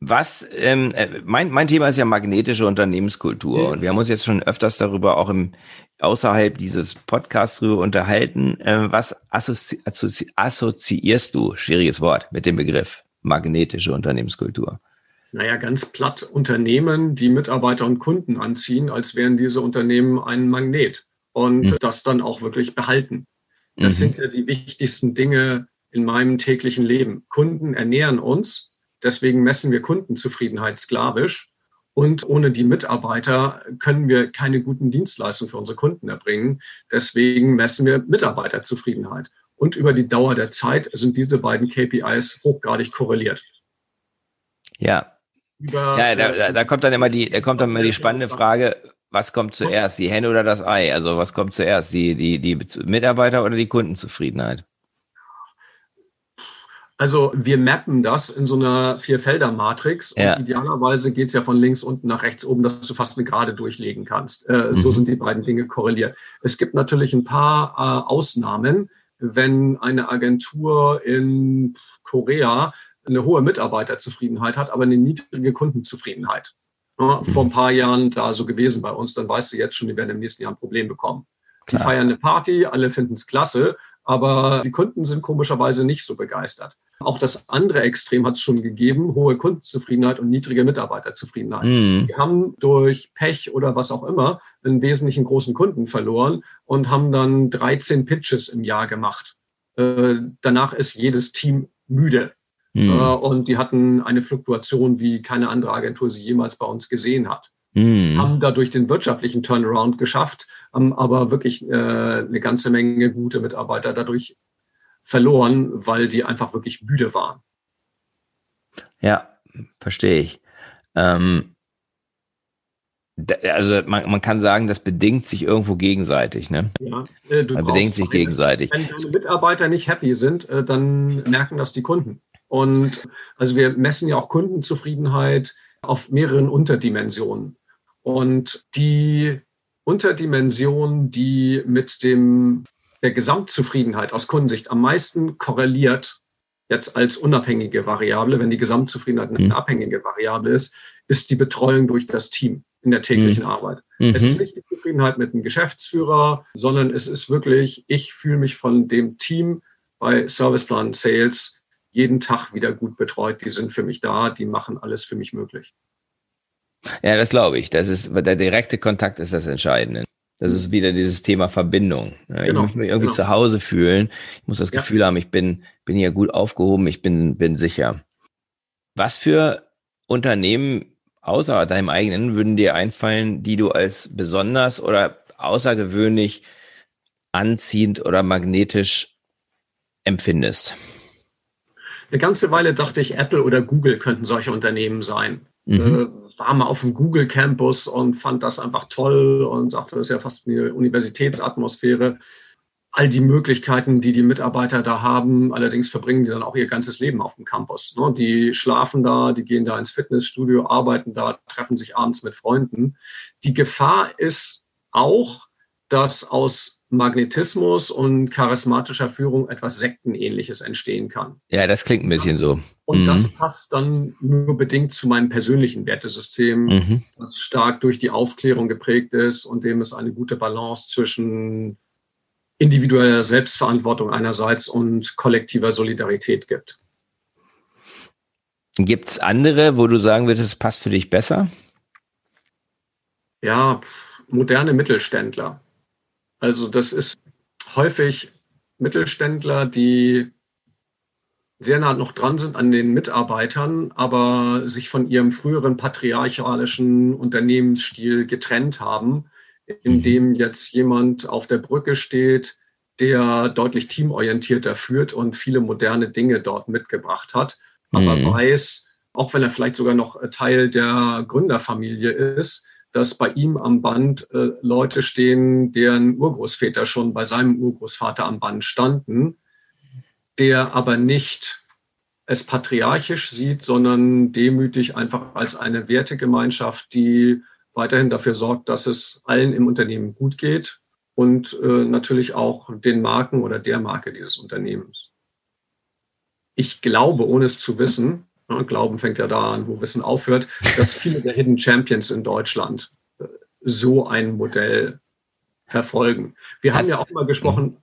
Was, ähm, äh, mein, mein Thema ist ja magnetische Unternehmenskultur ja. und wir haben uns jetzt schon öfters darüber auch im, außerhalb dieses Podcasts darüber unterhalten. Äh, was assozi assozi assoziierst du, schwieriges Wort, mit dem Begriff magnetische Unternehmenskultur? Naja, ganz platt Unternehmen, die Mitarbeiter und Kunden anziehen, als wären diese Unternehmen ein Magnet und mhm. das dann auch wirklich behalten. Das mhm. sind ja die wichtigsten Dinge in meinem täglichen Leben. Kunden ernähren uns, deswegen messen wir Kundenzufriedenheit sklavisch. Und ohne die Mitarbeiter können wir keine guten Dienstleistungen für unsere Kunden erbringen. Deswegen messen wir Mitarbeiterzufriedenheit. Und über die Dauer der Zeit sind diese beiden KPIs hochgradig korreliert. Ja. Über, ja, da, da, kommt dann immer die, da kommt dann immer die spannende Frage, was kommt zuerst, die Henne oder das Ei? Also was kommt zuerst, die, die, die Mitarbeiter oder die Kundenzufriedenheit? Also wir mappen das in so einer Vierfelder-Matrix Ja. und idealerweise geht es ja von links unten nach rechts oben, dass du fast eine Gerade durchlegen kannst. Äh, So Mhm. sind die beiden Dinge korreliert. Es gibt natürlich ein paar äh, Ausnahmen, wenn eine Agentur in Korea eine hohe Mitarbeiterzufriedenheit hat, aber eine niedrige Kundenzufriedenheit. Mhm. Vor ein paar Jahren da so gewesen bei uns, dann weißt du jetzt schon, die werden im nächsten Jahr ein Problem bekommen. Die Klar. feiern eine Party, alle finden es klasse, aber die Kunden sind komischerweise nicht so begeistert. Auch das andere Extrem hat es schon gegeben, hohe Kundenzufriedenheit und niedrige Mitarbeiterzufriedenheit. Mhm. Die haben durch Pech oder was auch immer einen wesentlichen großen Kunden verloren und haben dann 13 Pitches im Jahr gemacht. Äh, danach ist jedes Team müde. Mhm. und die hatten eine Fluktuation, wie keine andere Agentur sie jemals bei uns gesehen hat Mhm. haben dadurch den wirtschaftlichen Turnaround geschafft, haben aber wirklich äh, eine ganze Menge gute Mitarbeiter dadurch verloren, weil die einfach wirklich müde waren. Ja, verstehe ich. Ähm, also man, man kann sagen, das bedingt sich irgendwo gegenseitig, ne? Ja, äh, bedingt sich gegenseitig. Wenn deine Mitarbeiter nicht happy sind, äh, dann merken das die Kunden. Und also wir messen ja auch Kundenzufriedenheit auf mehreren Unterdimensionen. Und die Unterdimension, die mit dem, der Gesamtzufriedenheit aus Kundensicht am meisten korreliert, jetzt als unabhängige Variable, wenn die Gesamtzufriedenheit eine Mhm. abhängige Variable ist, ist die Betreuung durch das Team in der täglichen Arbeit. Es ist Mhm. nicht die Zufriedenheit mit dem Geschäftsführer, sondern es ist wirklich, ich fühle mich von dem Team bei Serviceplan Sales jeden Tag wieder gut betreut. Die sind für mich da, die machen alles für mich möglich. Ja, das glaube ich. Das ist, der direkte Kontakt ist das Entscheidende. Das ist wieder dieses Thema Verbindung. Ja, Genau, ich muss mich irgendwie genau. zu Hause fühlen. Ich muss das Ja. Gefühl haben, ich bin, bin hier gut aufgehoben, ich bin, bin sicher. Was für Unternehmen außer deinem eigenen würden dir einfallen, die du als besonders oder außergewöhnlich anziehend oder magnetisch empfindest? Eine ganze Weile dachte ich, Apple oder Google könnten solche Unternehmen sein. Mhm. Äh, war mal auf dem Google Campus und fand das einfach toll und dachte, das ist ja fast eine Universitätsatmosphäre. All die Möglichkeiten, die die Mitarbeiter da haben, allerdings verbringen die dann auch ihr ganzes Leben auf dem Campus. Ne? Die schlafen da, die gehen da ins Fitnessstudio, arbeiten da, treffen sich abends mit Freunden. Die Gefahr ist auch, dass aus Magnetismus und charismatischer Führung etwas Sektenähnliches entstehen kann. Ja, das klingt ein bisschen so. Und Mhm. das passt dann nur bedingt zu meinem persönlichen Wertesystem, Mhm. das stark durch die Aufklärung geprägt ist und dem es eine gute Balance zwischen individueller Selbstverantwortung einerseits und kollektiver Solidarität gibt. Gibt es andere, wo du sagen würdest, es passt für dich besser? Ja, moderne Mittelständler. Also das ist häufig Mittelständler, die sehr nah noch dran sind an den Mitarbeitern, aber sich von ihrem früheren patriarchalischen Unternehmensstil getrennt haben, in Mhm. dem jetzt jemand auf der Brücke steht, der deutlich teamorientierter führt und viele moderne Dinge dort mitgebracht hat, aber Mhm. weiß, auch wenn er vielleicht sogar noch Teil der Gründerfamilie ist, dass bei ihm am Band äh, Leute stehen, deren Urgroßväter schon bei seinem Urgroßvater am Band standen, der aber nicht es patriarchisch sieht, sondern demütig einfach als eine Wertegemeinschaft, die weiterhin dafür sorgt, dass es allen im Unternehmen gut geht und äh, natürlich auch den Marken oder der Marke dieses Unternehmens. Ich glaube, ohne es zu wissen, Glauben fängt ja da an, wo Wissen aufhört, dass viele der Hidden Champions in Deutschland äh, so ein Modell verfolgen. Wir haben ja auch mal gesprochen,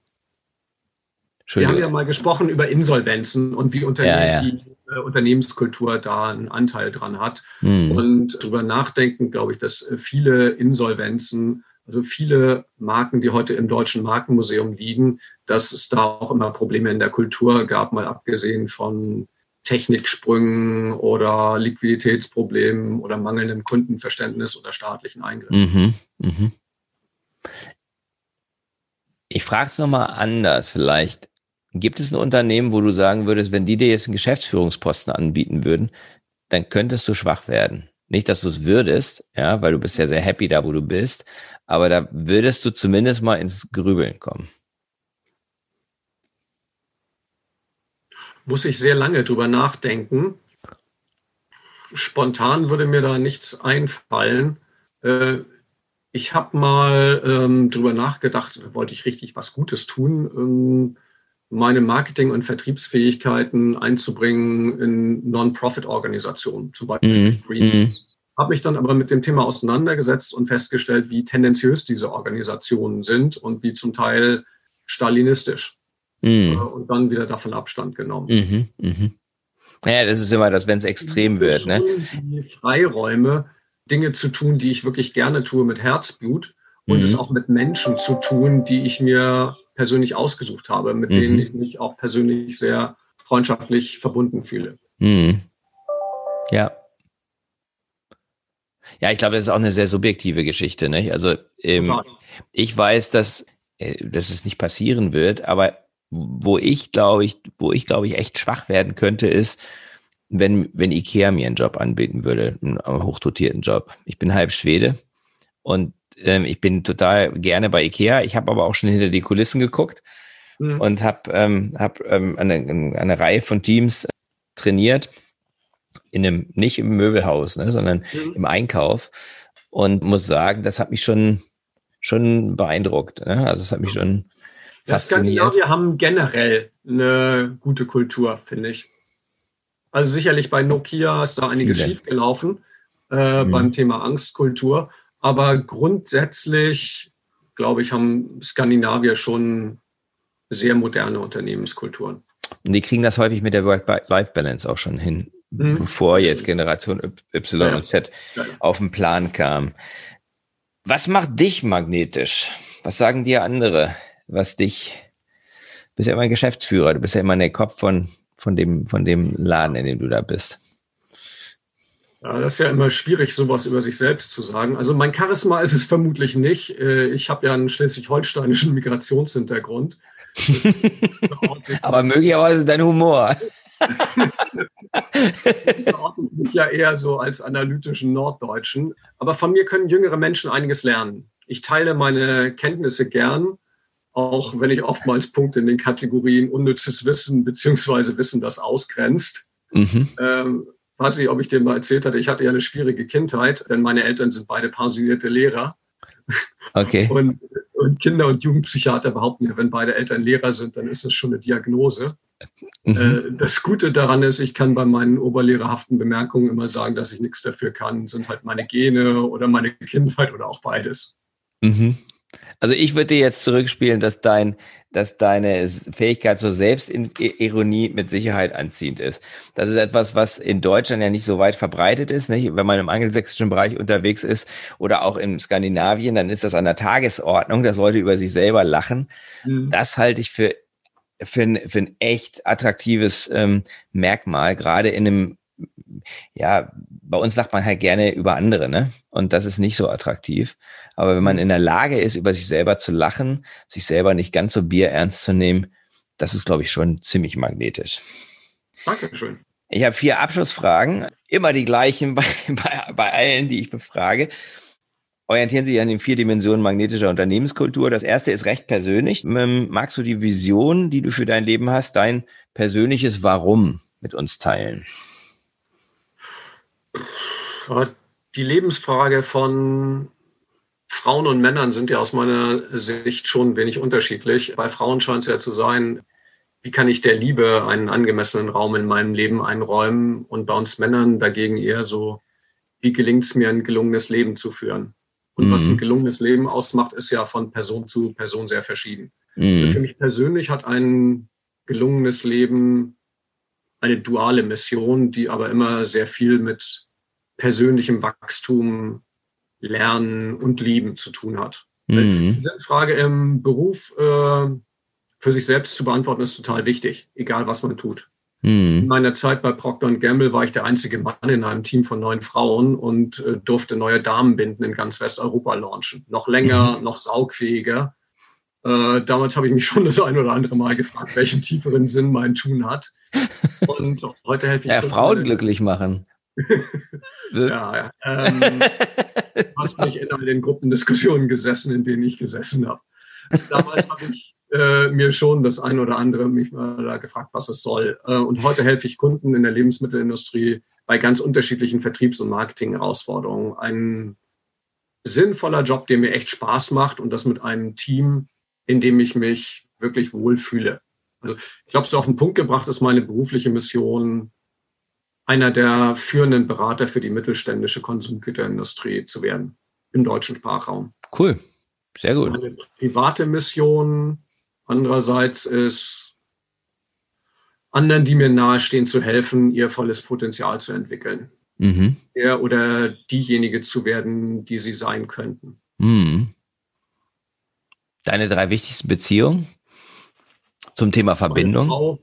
wir haben ja mal gesprochen über Insolvenzen und wie Unternehmen, Ja, ja. die äh, Unternehmenskultur da einen Anteil dran hat. Mhm. Und darüber nachdenken, glaube ich, dass äh, viele Insolvenzen, also viele Marken, die heute im Deutschen Markenmuseum liegen, dass es da auch immer Probleme in der Kultur gab, mal abgesehen von Techniksprüngen oder Liquiditätsproblemen oder mangelndem Kundenverständnis oder staatlichen Eingriffen. Mhm. Mhm. Ich frage es nochmal anders vielleicht. Gibt es ein Unternehmen, wo du sagen würdest, wenn die dir jetzt einen Geschäftsführungsposten anbieten würden, dann könntest du schwach werden? Nicht, dass du es würdest, ja, weil du bist ja sehr happy da, wo du bist, aber da würdest du zumindest mal ins Grübeln kommen. Muss ich sehr lange drüber nachdenken. Spontan würde mir da nichts einfallen. Äh, ich habe mal ähm, drüber nachgedacht, wollte ich richtig was Gutes tun, ähm, meine Marketing- und Vertriebsfähigkeiten einzubringen in Non-Profit-Organisationen, zum Beispiel mm, Greenpeace. Mm. Habe mich dann aber mit dem Thema auseinandergesetzt und festgestellt, wie tendenziös diese Organisationen sind und wie zum Teil stalinistisch. Mm. Und dann wieder davon Abstand genommen. -hmm, -hmm. Ja, das ist immer das, wenn es extrem wird. Ne? Freiräume, Dinge zu tun, die ich wirklich gerne tue mit Herzblut und mhm. es auch mit Menschen zu tun, die ich mir persönlich ausgesucht habe, mit mhm. denen ich mich auch persönlich sehr freundschaftlich verbunden fühle. Mhm. Ja. Ja, ich glaube, das ist auch eine sehr subjektive Geschichte. Nicht? Also ähm, ich weiß, dass, äh, dass es nicht passieren wird, aber wo ich glaube ich, wo ich glaube ich echt schwach werden könnte, ist, wenn, wenn Ikea mir einen Job anbieten würde, einen hochdotierten Job. Ich bin halb Schwede und ähm, ich bin total gerne bei Ikea. Ich habe aber auch schon hinter die Kulissen geguckt mhm. und habe ähm, hab, ähm, eine, eine Reihe von Teams trainiert, in einem, nicht im Möbelhaus, ne, sondern mhm. im Einkauf und muss sagen, das hat mich schon, schon beeindruckt. Ne? Also es hat mich schon fasziniert. Ja, wir haben generell eine gute Kultur, finde ich. Also sicherlich bei Nokia ist da einiges schiefgelaufen äh, mhm. beim Thema Angstkultur. Aber grundsätzlich, glaube ich, haben Skandinavier schon sehr moderne Unternehmenskulturen. Und die kriegen das häufig mit der Work-Life-Balance auch schon hin, mhm. bevor jetzt Generation Y ja. und Z ja. auf den Plan kam. Was macht dich magnetisch? Was sagen dir andere? Was dich, du bist ja immer ein Geschäftsführer, du bist ja immer der Kopf von von dem, von dem Laden, in dem du da bist? Ja, das ist ja immer schwierig, sowas über sich selbst zu sagen. Also mein Charisma ist es vermutlich nicht. Äh, ich habe ja einen schleswig-holsteinischen Migrationshintergrund. Aber möglicherweise dein Humor. ich mich ja eher so als analytischen Norddeutschen. Aber von mir können jüngere Menschen einiges lernen. Ich teile meine Kenntnisse gern auch wenn ich oftmals Punkte in den Kategorien unnützes Wissen beziehungsweise Wissen, das ausgrenzt. Mhm. Ähm, weiß nicht, ob ich dir mal erzählt hatte, ich hatte ja eine schwierige Kindheit, denn meine Eltern sind beide pensionierte Lehrer. Okay. Und, und Kinder- und Jugendpsychiater behaupten ja, wenn beide Eltern Lehrer sind, dann ist das schon eine Diagnose. Mhm. Äh, das Gute daran ist, ich kann bei meinen oberlehrerhaften Bemerkungen immer sagen, dass ich nichts dafür kann, sind halt meine Gene oder meine Kindheit oder auch beides. Mhm. Also ich würde dir jetzt zurückspielen, dass dein, dass deine Fähigkeit zur Selbstironie mit Sicherheit anziehend ist. Das ist etwas, was in Deutschland ja nicht so weit verbreitet ist. Nicht? Wenn man im angelsächsischen Bereich unterwegs ist oder auch in Skandinavien, dann ist das an der Tagesordnung, dass Leute über sich selber lachen. Mhm. Das halte ich für für ein, für ein echt attraktives ähm, Merkmal, gerade in einem ja, bei uns lacht man halt gerne über andere, ne? Und das ist nicht so attraktiv. Aber wenn man mhm. in der Lage ist, über sich selber zu lachen, sich selber nicht ganz so bierernst zu nehmen, das ist, glaube ich, schon ziemlich magnetisch. Dankeschön. Ich habe vier Abschlussfragen, immer die gleichen bei, bei, bei allen, die ich befrage. Orientieren Sie sich an den vier Dimensionen magnetischer Unternehmenskultur. Das erste ist recht persönlich. Ähm, magst du die Vision, die du für dein Leben hast, dein persönliches Warum mit uns teilen? Die Lebensfrage von Frauen und Männern sind ja aus meiner Sicht schon wenig unterschiedlich. Bei Frauen scheint es ja zu sein, wie kann ich der Liebe einen angemessenen Raum in meinem Leben einräumen? Und bei uns Männern dagegen eher so, wie gelingt es mir, ein gelungenes Leben zu führen? Und mhm. was ein gelungenes Leben ausmacht, ist ja von Person zu Person sehr verschieden. Mhm. Für mich persönlich hat ein gelungenes Leben eine duale Mission, die aber immer sehr viel mit persönlichem Wachstum, Lernen und Lieben zu tun hat. Mhm. Diese Frage im Beruf äh, für sich selbst zu beantworten, ist total wichtig, egal was man tut. Mhm. In meiner Zeit bei Procter Gamble war ich der einzige Mann in einem Team von neun Frauen und äh, durfte neue Damenbinden in ganz Westeuropa launchen. Noch länger, mhm. noch saugfähiger. Äh, damals habe ich mich schon das ein oder andere Mal gefragt, welchen tieferen Sinn mein Tun hat. Und heute helfe ich. Ja, Frauen glücklich machen. ja, ja. Ähm, hast mich in all den Gruppendiskussionen gesessen, in denen ich gesessen habe. Damals habe ich äh, mir schon das ein oder andere mich mal da gefragt, was es soll. Äh, und heute helfe ich Kunden in der Lebensmittelindustrie bei ganz unterschiedlichen Vertriebs- und Marketing-Herausforderungen. Ein sinnvoller Job, der mir echt Spaß macht und das mit einem Team, in dem ich mich wirklich wohlfühle. Also ich glaube, so auf den Punkt gebracht ist meine berufliche Mission, einer der führenden Berater für die mittelständische Konsumgüterindustrie zu werden im deutschen Sprachraum. Cool, sehr gut. Meine private Mission andererseits ist, anderen, die mir nahestehen, zu helfen, ihr volles Potenzial zu entwickeln. Mhm. Der oder diejenige zu werden, die sie sein könnten. Mhm. Deine drei wichtigsten Beziehungen zum Thema Verbindung? Meine Frau,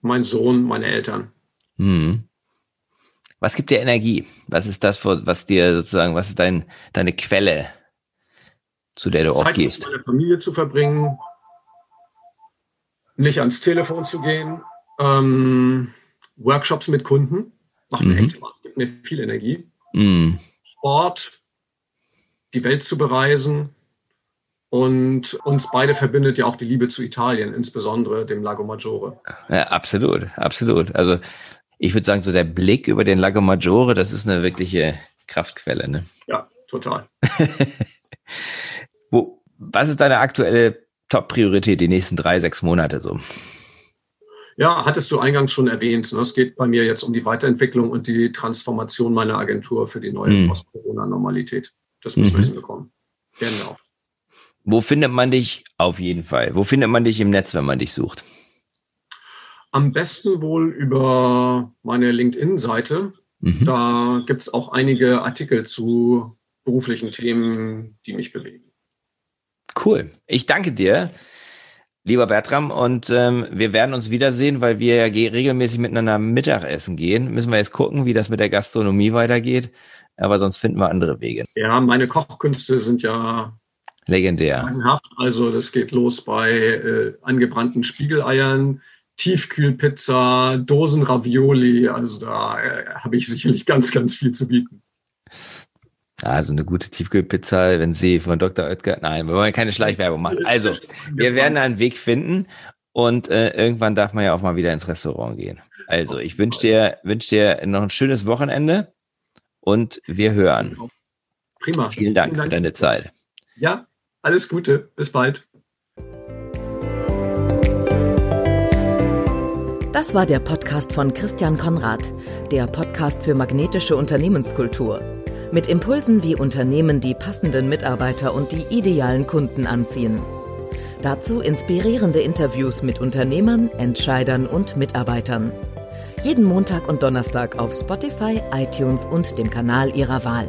mein Sohn, meine Eltern. Mhm. Was gibt dir Energie? Was ist das, was dir sozusagen, was ist dein, deine Quelle, zu der du Zeit auch gehst? Mit meiner Familie zu verbringen, nicht ans Telefon zu gehen, ähm, Workshops mit Kunden, macht mir mhm. echt Spaß, gibt mir viel Energie. Mhm. Sport, die Welt zu bereisen und uns beide verbindet ja auch die Liebe zu Italien, insbesondere dem Lago Maggiore. Ja, absolut, absolut. Also ich würde sagen, so der Blick über den Lago Maggiore, das ist eine wirkliche Kraftquelle. Ne? Ja, total. Wo, was ist deine aktuelle Top-Priorität die nächsten drei, sechs Monate so? Ja, hattest du eingangs schon erwähnt. Ne? Es geht bei mir jetzt um die Weiterentwicklung und die Transformation meiner Agentur für die neue mhm. Post-Corona-Normalität. Das müssen mhm. wir hinbekommen. Genau. Wo findet man dich auf jeden Fall? Wo findet man dich im Netz, wenn man dich sucht? Am besten wohl über meine LinkedIn-Seite. Mhm. Da gibt es auch einige Artikel zu beruflichen Themen, die mich bewegen. Cool. Ich danke dir, lieber Bertram, und ähm, wir werden uns wiedersehen, weil wir ja regelmäßig miteinander Mittagessen gehen. Müssen wir jetzt gucken, wie das mit der Gastronomie weitergeht. Aber sonst finden wir andere Wege. Ja, meine Kochkünste sind ja legendär. Also das geht los bei äh, angebrannten Spiegeleiern, Tiefkühlpizza, Dosen Ravioli. Also da äh, habe ich sicherlich ganz, ganz viel zu bieten. Also eine gute Tiefkühlpizza, wenn Sie von Dr. Oetker, nein, wir wollen keine Schleichwerbung machen. Also, wir werden einen Weg finden und äh, irgendwann darf man ja auch mal wieder ins Restaurant gehen. Also, ich wünsche dir, wünsch dir noch ein schönes Wochenende und wir hören. Prima. Vielen Dank, Vielen Dank für deine Zeit. Ja, alles Gute. Bis bald. Das war der Podcast von Christian Konrad, der Podcast für magnetische Unternehmenskultur. Mit Impulsen, wie Unternehmen die passenden Mitarbeiter und die idealen Kunden anziehen. Dazu inspirierende Interviews mit Unternehmern, Entscheidern und Mitarbeitern. Jeden Montag und Donnerstag auf Spotify, iTunes und dem Kanal Ihrer Wahl.